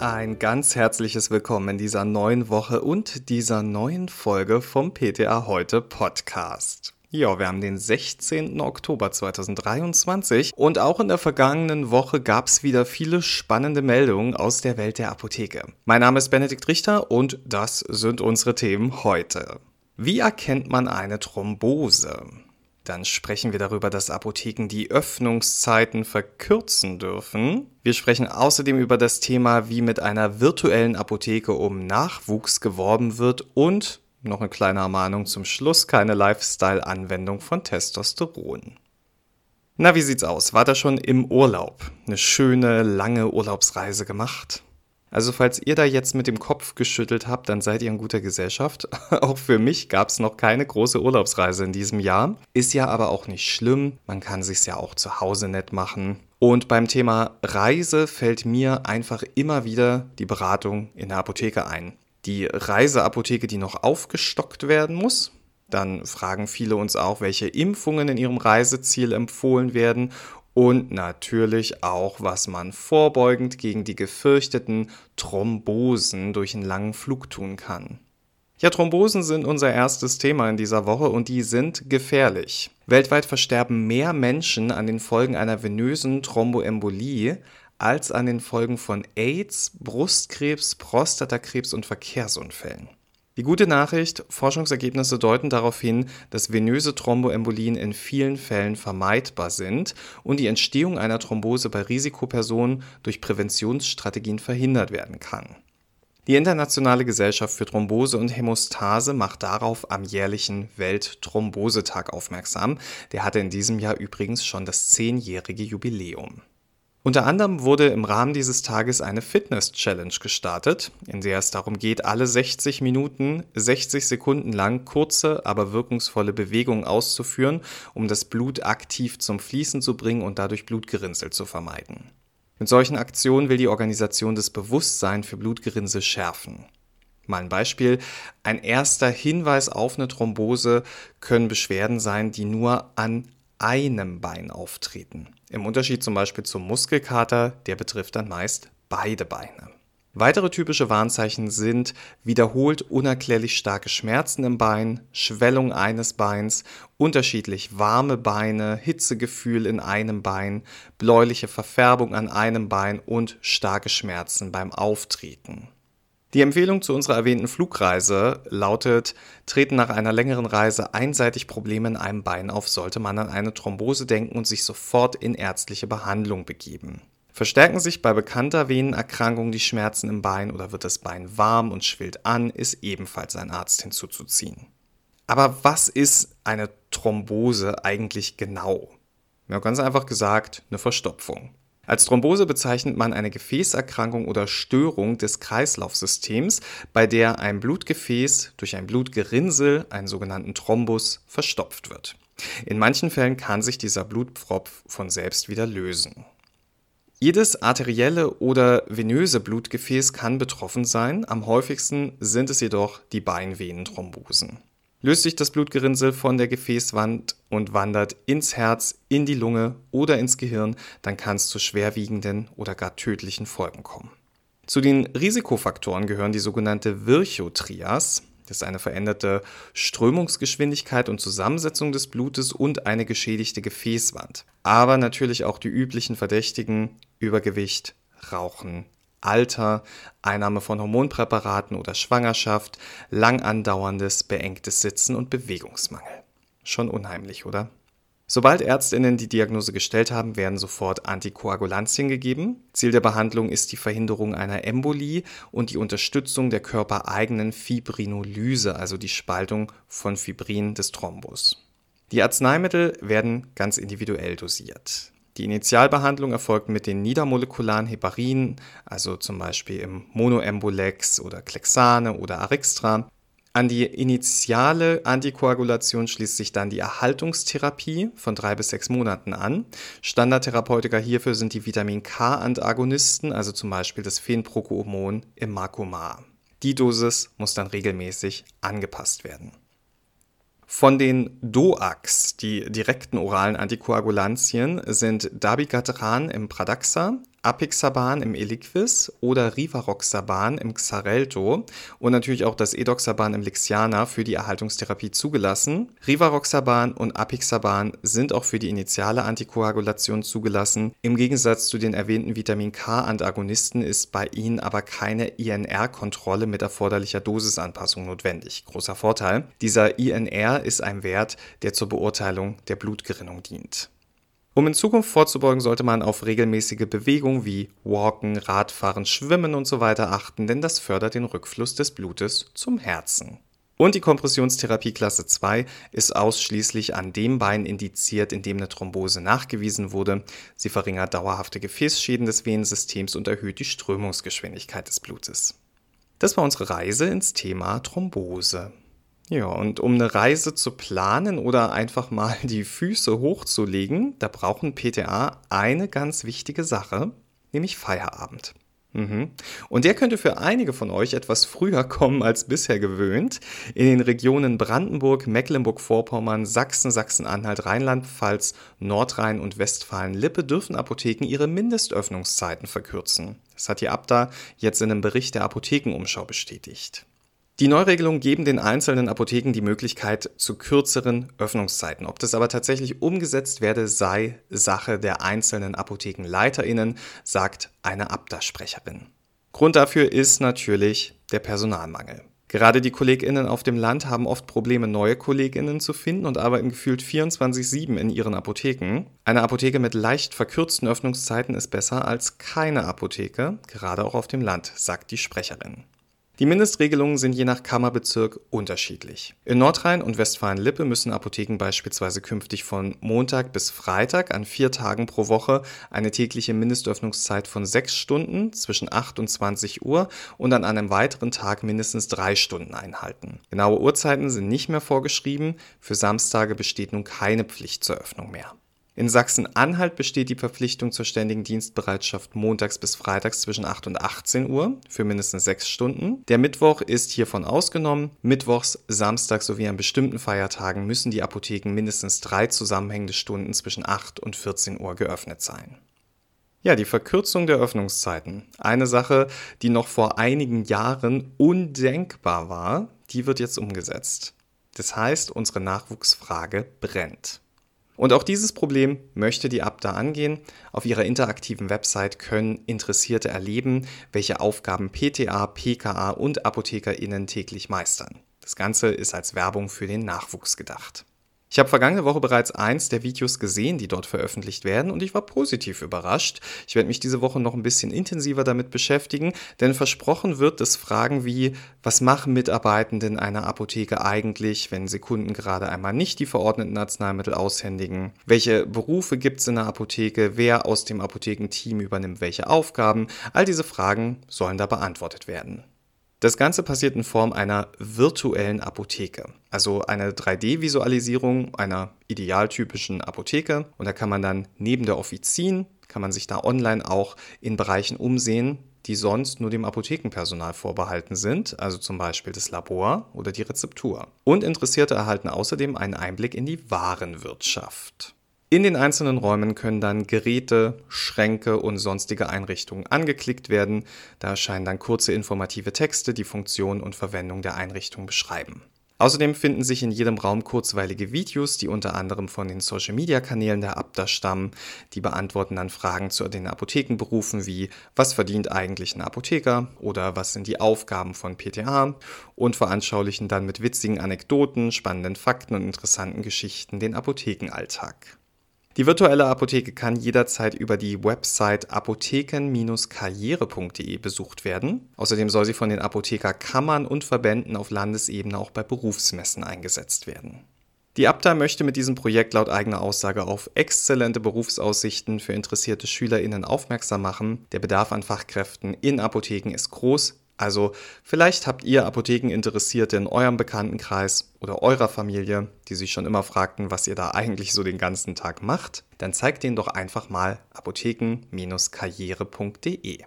Ein ganz herzliches Willkommen in dieser neuen Woche und dieser neuen Folge vom PTA Heute Podcast. Ja, wir haben den 16. Oktober 2023 und auch in der vergangenen Woche gab es wieder viele spannende Meldungen aus der Welt der Apotheke. Mein Name ist Benedikt Richter und das sind unsere Themen heute. Wie erkennt man eine Thrombose? Dann sprechen wir darüber, dass Apotheken die Öffnungszeiten verkürzen dürfen. Wir sprechen außerdem über das Thema, wie mit einer virtuellen Apotheke um Nachwuchs geworben wird und noch eine kleine Ermahnung zum Schluss, keine Lifestyle-Anwendung von Testosteron. Na, wie sieht's aus? War da schon im Urlaub? Eine schöne, lange Urlaubsreise gemacht? Also falls ihr da jetzt mit dem Kopf geschüttelt habt, dann seid ihr in guter Gesellschaft. auch für mich gab es noch keine große Urlaubsreise in diesem Jahr. Ist ja aber auch nicht schlimm. Man kann sich's ja auch zu Hause nett machen. Und beim Thema Reise fällt mir einfach immer wieder die Beratung in der Apotheke ein. Die Reiseapotheke, die noch aufgestockt werden muss. Dann fragen viele uns auch, welche Impfungen in ihrem Reiseziel empfohlen werden und natürlich auch, was man vorbeugend gegen die gefürchteten Thrombosen durch einen langen Flug tun kann. Ja, Thrombosen sind unser erstes Thema in dieser Woche und die sind gefährlich. Weltweit versterben mehr Menschen an den Folgen einer venösen Thromboembolie als an den Folgen von AIDS, Brustkrebs, Prostatakrebs und Verkehrsunfällen. Die gute Nachricht, Forschungsergebnisse deuten darauf hin, dass venöse Thromboembolien in vielen Fällen vermeidbar sind und die Entstehung einer Thrombose bei Risikopersonen durch Präventionsstrategien verhindert werden kann. Die Internationale Gesellschaft für Thrombose und Hämostase macht darauf am jährlichen Weltthrombosetag aufmerksam. Der hatte in diesem Jahr übrigens schon das zehnjährige Jubiläum. Unter anderem wurde im Rahmen dieses Tages eine Fitness-Challenge gestartet, in der es darum geht, alle 60 Minuten 60 Sekunden lang kurze, aber wirkungsvolle Bewegungen auszuführen, um das Blut aktiv zum Fließen zu bringen und dadurch Blutgerinnsel zu vermeiden. Mit solchen Aktionen will die Organisation das Bewusstsein für Blutgerinnsel schärfen. Mal ein Beispiel. Ein erster Hinweis auf eine Thrombose können Beschwerden sein, die nur an einem Bein auftreten. Im Unterschied zum Beispiel zum Muskelkater, der betrifft dann meist beide Beine. Weitere typische Warnzeichen sind wiederholt unerklärlich starke Schmerzen im Bein, Schwellung eines Beins, unterschiedlich warme Beine, Hitzegefühl in einem Bein, bläuliche Verfärbung an einem Bein und starke Schmerzen beim Auftreten. Die Empfehlung zu unserer erwähnten Flugreise lautet, treten nach einer längeren Reise einseitig Probleme in einem Bein auf, sollte man an eine Thrombose denken und sich sofort in ärztliche Behandlung begeben. Verstärken sich bei bekannter Venenerkrankung die Schmerzen im Bein oder wird das Bein warm und schwillt an, ist ebenfalls ein Arzt hinzuzuziehen. Aber was ist eine Thrombose eigentlich genau? Ja, ganz einfach gesagt, eine Verstopfung. Als Thrombose bezeichnet man eine Gefäßerkrankung oder Störung des Kreislaufsystems, bei der ein Blutgefäß durch ein Blutgerinnsel, einen sogenannten Thrombus, verstopft wird. In manchen Fällen kann sich dieser Blutpfropf von selbst wieder lösen. Jedes arterielle oder venöse Blutgefäß kann betroffen sein, am häufigsten sind es jedoch die Beinvenenthrombosen löst sich das Blutgerinnsel von der Gefäßwand und wandert ins Herz, in die Lunge oder ins Gehirn, dann kann es zu schwerwiegenden oder gar tödlichen Folgen kommen. Zu den Risikofaktoren gehören die sogenannte Virchotrias, das ist eine veränderte Strömungsgeschwindigkeit und Zusammensetzung des Blutes und eine geschädigte Gefäßwand. Aber natürlich auch die üblichen Verdächtigen Übergewicht, Rauchen, Alter, Einnahme von Hormonpräparaten oder Schwangerschaft, lang andauerndes, beengtes Sitzen und Bewegungsmangel. Schon unheimlich, oder? Sobald Ärztinnen die Diagnose gestellt haben, werden sofort Antikoagulantien gegeben. Ziel der Behandlung ist die Verhinderung einer Embolie und die Unterstützung der körpereigenen Fibrinolyse, also die Spaltung von Fibrin des Thrombus. Die Arzneimittel werden ganz individuell dosiert. Die Initialbehandlung erfolgt mit den niedermolekularen Heparinen, also zum Beispiel im Monoembolex oder Klexane oder Arixtra. An die initiale Antikoagulation schließt sich dann die Erhaltungstherapie von drei bis sechs Monaten an. Standardtherapeutika hierfür sind die Vitamin K-Antagonisten, also zum Beispiel das Phenprocoomon im Marcomar. Die Dosis muss dann regelmäßig angepasst werden. Von den DOACs, die direkten oralen Antikoagulantien, sind Dabigatran im Pradaxa, Apixaban im Eliquis oder Rivaroxaban im Xarelto und natürlich auch das Edoxaban im Lixiana für die Erhaltungstherapie zugelassen. Rivaroxaban und Apixaban sind auch für die initiale Antikoagulation zugelassen. Im Gegensatz zu den erwähnten Vitamin K-Antagonisten ist bei ihnen aber keine INR-Kontrolle mit erforderlicher Dosisanpassung notwendig. Großer Vorteil. Dieser INR ist ein Wert, der zur Beurteilung der Blutgerinnung dient. Um in Zukunft vorzubeugen, sollte man auf regelmäßige Bewegung wie Walken, Radfahren, Schwimmen und so achten, denn das fördert den Rückfluss des Blutes zum Herzen. Und die Kompressionstherapie Klasse 2 ist ausschließlich an dem Bein indiziert, in dem eine Thrombose nachgewiesen wurde. Sie verringert dauerhafte Gefäßschäden des Venensystems und erhöht die Strömungsgeschwindigkeit des Blutes. Das war unsere Reise ins Thema Thrombose. Ja, und um eine Reise zu planen oder einfach mal die Füße hochzulegen, da brauchen PTA eine ganz wichtige Sache, nämlich Feierabend. Mhm. Und der könnte für einige von euch etwas früher kommen als bisher gewöhnt. In den Regionen Brandenburg, Mecklenburg-Vorpommern, Sachsen, Sachsen-Anhalt, Rheinland-Pfalz, Nordrhein und Westfalen-Lippe dürfen Apotheken ihre Mindestöffnungszeiten verkürzen. Das hat die Abda jetzt in einem Bericht der Apothekenumschau bestätigt. Die Neuregelungen geben den einzelnen Apotheken die Möglichkeit zu kürzeren Öffnungszeiten. Ob das aber tatsächlich umgesetzt werde, sei Sache der einzelnen Apothekenleiterinnen, sagt eine Abda-Sprecherin. Grund dafür ist natürlich der Personalmangel. Gerade die KollegInnen auf dem Land haben oft Probleme, neue KollegInnen zu finden und arbeiten gefühlt 24-7 in ihren Apotheken. Eine Apotheke mit leicht verkürzten Öffnungszeiten ist besser als keine Apotheke, gerade auch auf dem Land, sagt die Sprecherin. Die Mindestregelungen sind je nach Kammerbezirk unterschiedlich. In Nordrhein und Westfalen-Lippe müssen Apotheken beispielsweise künftig von Montag bis Freitag an vier Tagen pro Woche eine tägliche Mindestöffnungszeit von sechs Stunden zwischen 8 und 20 Uhr und an einem weiteren Tag mindestens drei Stunden einhalten. Genaue Uhrzeiten sind nicht mehr vorgeschrieben, für Samstage besteht nun keine Pflicht zur Öffnung mehr. In Sachsen-Anhalt besteht die Verpflichtung zur ständigen Dienstbereitschaft montags bis freitags zwischen 8 und 18 Uhr für mindestens sechs Stunden. Der Mittwoch ist hiervon ausgenommen. Mittwochs, Samstags sowie an bestimmten Feiertagen müssen die Apotheken mindestens drei zusammenhängende Stunden zwischen 8 und 14 Uhr geöffnet sein. Ja, die Verkürzung der Öffnungszeiten. Eine Sache, die noch vor einigen Jahren undenkbar war, die wird jetzt umgesetzt. Das heißt, unsere Nachwuchsfrage brennt. Und auch dieses Problem möchte die Abda angehen. Auf ihrer interaktiven Website können Interessierte erleben, welche Aufgaben PTA, PKA und ApothekerInnen täglich meistern. Das Ganze ist als Werbung für den Nachwuchs gedacht. Ich habe vergangene Woche bereits eins der Videos gesehen, die dort veröffentlicht werden, und ich war positiv überrascht. Ich werde mich diese Woche noch ein bisschen intensiver damit beschäftigen, denn versprochen wird, dass Fragen wie, was machen Mitarbeitenden einer Apotheke eigentlich, wenn sie Kunden gerade einmal nicht die verordneten Arzneimittel aushändigen? Welche Berufe gibt es in der Apotheke? Wer aus dem Apothekenteam übernimmt welche Aufgaben? All diese Fragen sollen da beantwortet werden. Das Ganze passiert in Form einer virtuellen Apotheke, also eine 3D-Visualisierung einer idealtypischen Apotheke. Und da kann man dann neben der Offizin, kann man sich da online auch in Bereichen umsehen, die sonst nur dem Apothekenpersonal vorbehalten sind, also zum Beispiel das Labor oder die Rezeptur. Und Interessierte erhalten außerdem einen Einblick in die Warenwirtschaft. In den einzelnen Räumen können dann Geräte, Schränke und sonstige Einrichtungen angeklickt werden. Da erscheinen dann kurze informative Texte, die Funktion und Verwendung der Einrichtung beschreiben. Außerdem finden sich in jedem Raum kurzweilige Videos, die unter anderem von den Social-Media-Kanälen der Abda stammen. Die beantworten dann Fragen zu den Apothekenberufen wie was verdient eigentlich ein Apotheker oder was sind die Aufgaben von PTA und veranschaulichen dann mit witzigen Anekdoten, spannenden Fakten und interessanten Geschichten den Apothekenalltag. Die virtuelle Apotheke kann jederzeit über die Website apotheken-karriere.de besucht werden. Außerdem soll sie von den Apothekerkammern und Verbänden auf Landesebene auch bei Berufsmessen eingesetzt werden. Die Abda möchte mit diesem Projekt laut eigener Aussage auf exzellente Berufsaussichten für interessierte SchülerInnen aufmerksam machen. Der Bedarf an Fachkräften in Apotheken ist groß, also vielleicht habt ihr Apothekeninteressierte in eurem Bekanntenkreis oder eurer Familie, die sich schon immer fragten, was ihr da eigentlich so den ganzen Tag macht. Dann zeigt denen doch einfach mal apotheken-karriere.de.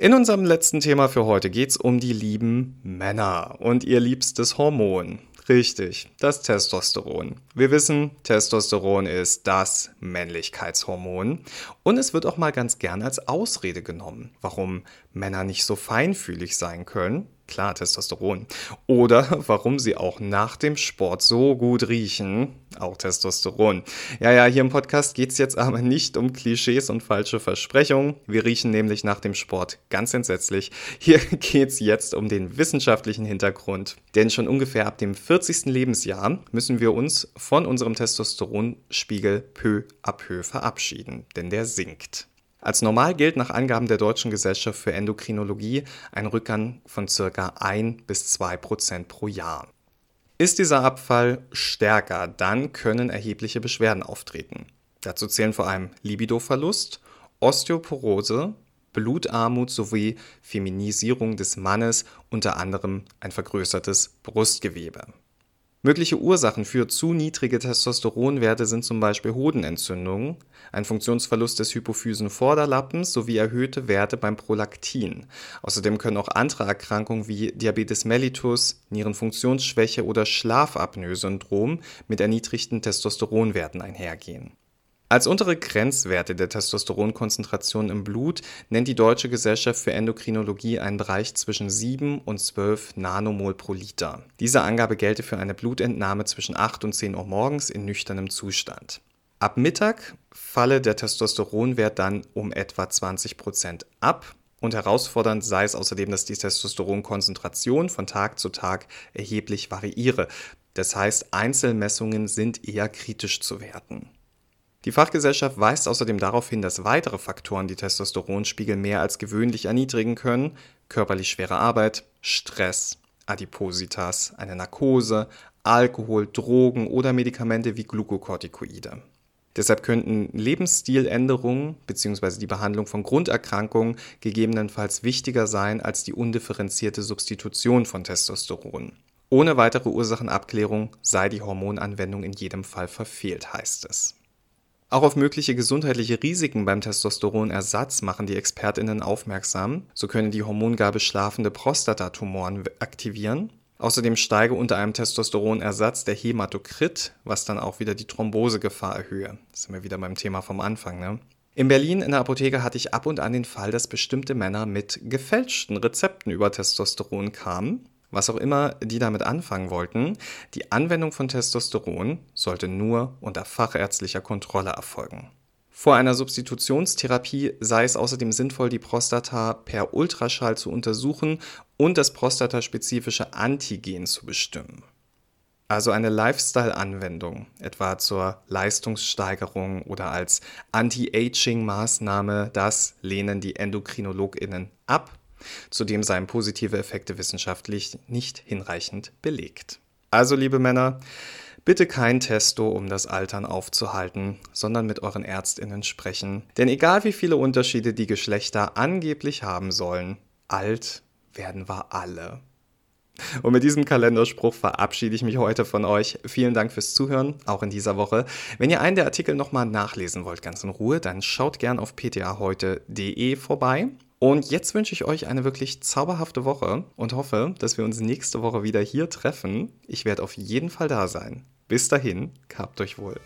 In unserem letzten Thema für heute geht es um die lieben Männer und ihr liebstes Hormon. Richtig, das Testosteron. Wir wissen, Testosteron ist das Männlichkeitshormon und es wird auch mal ganz gern als Ausrede genommen, warum Männer nicht so feinfühlig sein können, Klar, Testosteron. Oder warum sie auch nach dem Sport so gut riechen. Auch Testosteron. Ja, ja, hier im Podcast geht es jetzt aber nicht um Klischees und falsche Versprechungen. Wir riechen nämlich nach dem Sport ganz entsetzlich. Hier geht es jetzt um den wissenschaftlichen Hintergrund. Denn schon ungefähr ab dem 40. Lebensjahr müssen wir uns von unserem Testosteronspiegel peu à peu verabschieden. Denn der sinkt. Als normal gilt nach Angaben der Deutschen Gesellschaft für Endokrinologie ein Rückgang von ca. 1 bis 2 Prozent pro Jahr. Ist dieser Abfall stärker, dann können erhebliche Beschwerden auftreten. Dazu zählen vor allem Libidoverlust, Osteoporose, Blutarmut sowie Feminisierung des Mannes, unter anderem ein vergrößertes Brustgewebe. Mögliche Ursachen für zu niedrige Testosteronwerte sind zum Beispiel Hodenentzündungen, ein Funktionsverlust des Hypophysenvorderlappens sowie erhöhte Werte beim Prolaktin. Außerdem können auch andere Erkrankungen wie Diabetes mellitus, Nierenfunktionsschwäche oder Schlafapnoe-Syndrom mit erniedrigten Testosteronwerten einhergehen als untere Grenzwerte der Testosteronkonzentration im Blut nennt die Deutsche Gesellschaft für Endokrinologie einen Bereich zwischen 7 und 12 Nanomol pro Liter. Diese Angabe gelte für eine Blutentnahme zwischen 8 und 10 Uhr morgens in nüchternem Zustand. Ab Mittag falle der Testosteronwert dann um etwa 20 Prozent ab und herausfordernd sei es außerdem, dass die Testosteronkonzentration von Tag zu Tag erheblich variiere. Das heißt, Einzelmessungen sind eher kritisch zu werten. Die Fachgesellschaft weist außerdem darauf hin, dass weitere Faktoren die Testosteronspiegel mehr als gewöhnlich erniedrigen können: körperlich schwere Arbeit, Stress, Adipositas, eine Narkose, Alkohol, Drogen oder Medikamente wie Glukokortikoide. Deshalb könnten Lebensstiländerungen bzw. die Behandlung von Grunderkrankungen gegebenenfalls wichtiger sein als die undifferenzierte Substitution von Testosteron. Ohne weitere Ursachenabklärung sei die Hormonanwendung in jedem Fall verfehlt, heißt es. Auch auf mögliche gesundheitliche Risiken beim Testosteronersatz machen die ExpertInnen aufmerksam. So können die Hormongabe schlafende Prostatatumoren aktivieren. Außerdem steige unter einem Testosteronersatz der Hämatokrit, was dann auch wieder die Thrombosegefahr erhöhe. Das sind wir wieder beim Thema vom Anfang, ne? In Berlin in der Apotheke hatte ich ab und an den Fall, dass bestimmte Männer mit gefälschten Rezepten über Testosteron kamen was auch immer die damit anfangen wollten, die Anwendung von Testosteron sollte nur unter fachärztlicher Kontrolle erfolgen. Vor einer Substitutionstherapie sei es außerdem sinnvoll, die Prostata per Ultraschall zu untersuchen und das prostataspezifische Antigen zu bestimmen. Also eine Lifestyle-Anwendung, etwa zur Leistungssteigerung oder als Anti-Aging-Maßnahme, das lehnen die EndokrinologInnen ab Zudem seien positive Effekte wissenschaftlich nicht hinreichend belegt. Also, liebe Männer, bitte kein Testo, um das Altern aufzuhalten, sondern mit euren Ärztinnen sprechen. Denn egal wie viele Unterschiede die Geschlechter angeblich haben sollen, alt werden wir alle. Und mit diesem Kalenderspruch verabschiede ich mich heute von euch. Vielen Dank fürs Zuhören, auch in dieser Woche. Wenn ihr einen der Artikel nochmal nachlesen wollt, ganz in Ruhe, dann schaut gern auf ptaheute.de vorbei. Und jetzt wünsche ich euch eine wirklich zauberhafte Woche und hoffe, dass wir uns nächste Woche wieder hier treffen. Ich werde auf jeden Fall da sein. Bis dahin, gehabt euch wohl.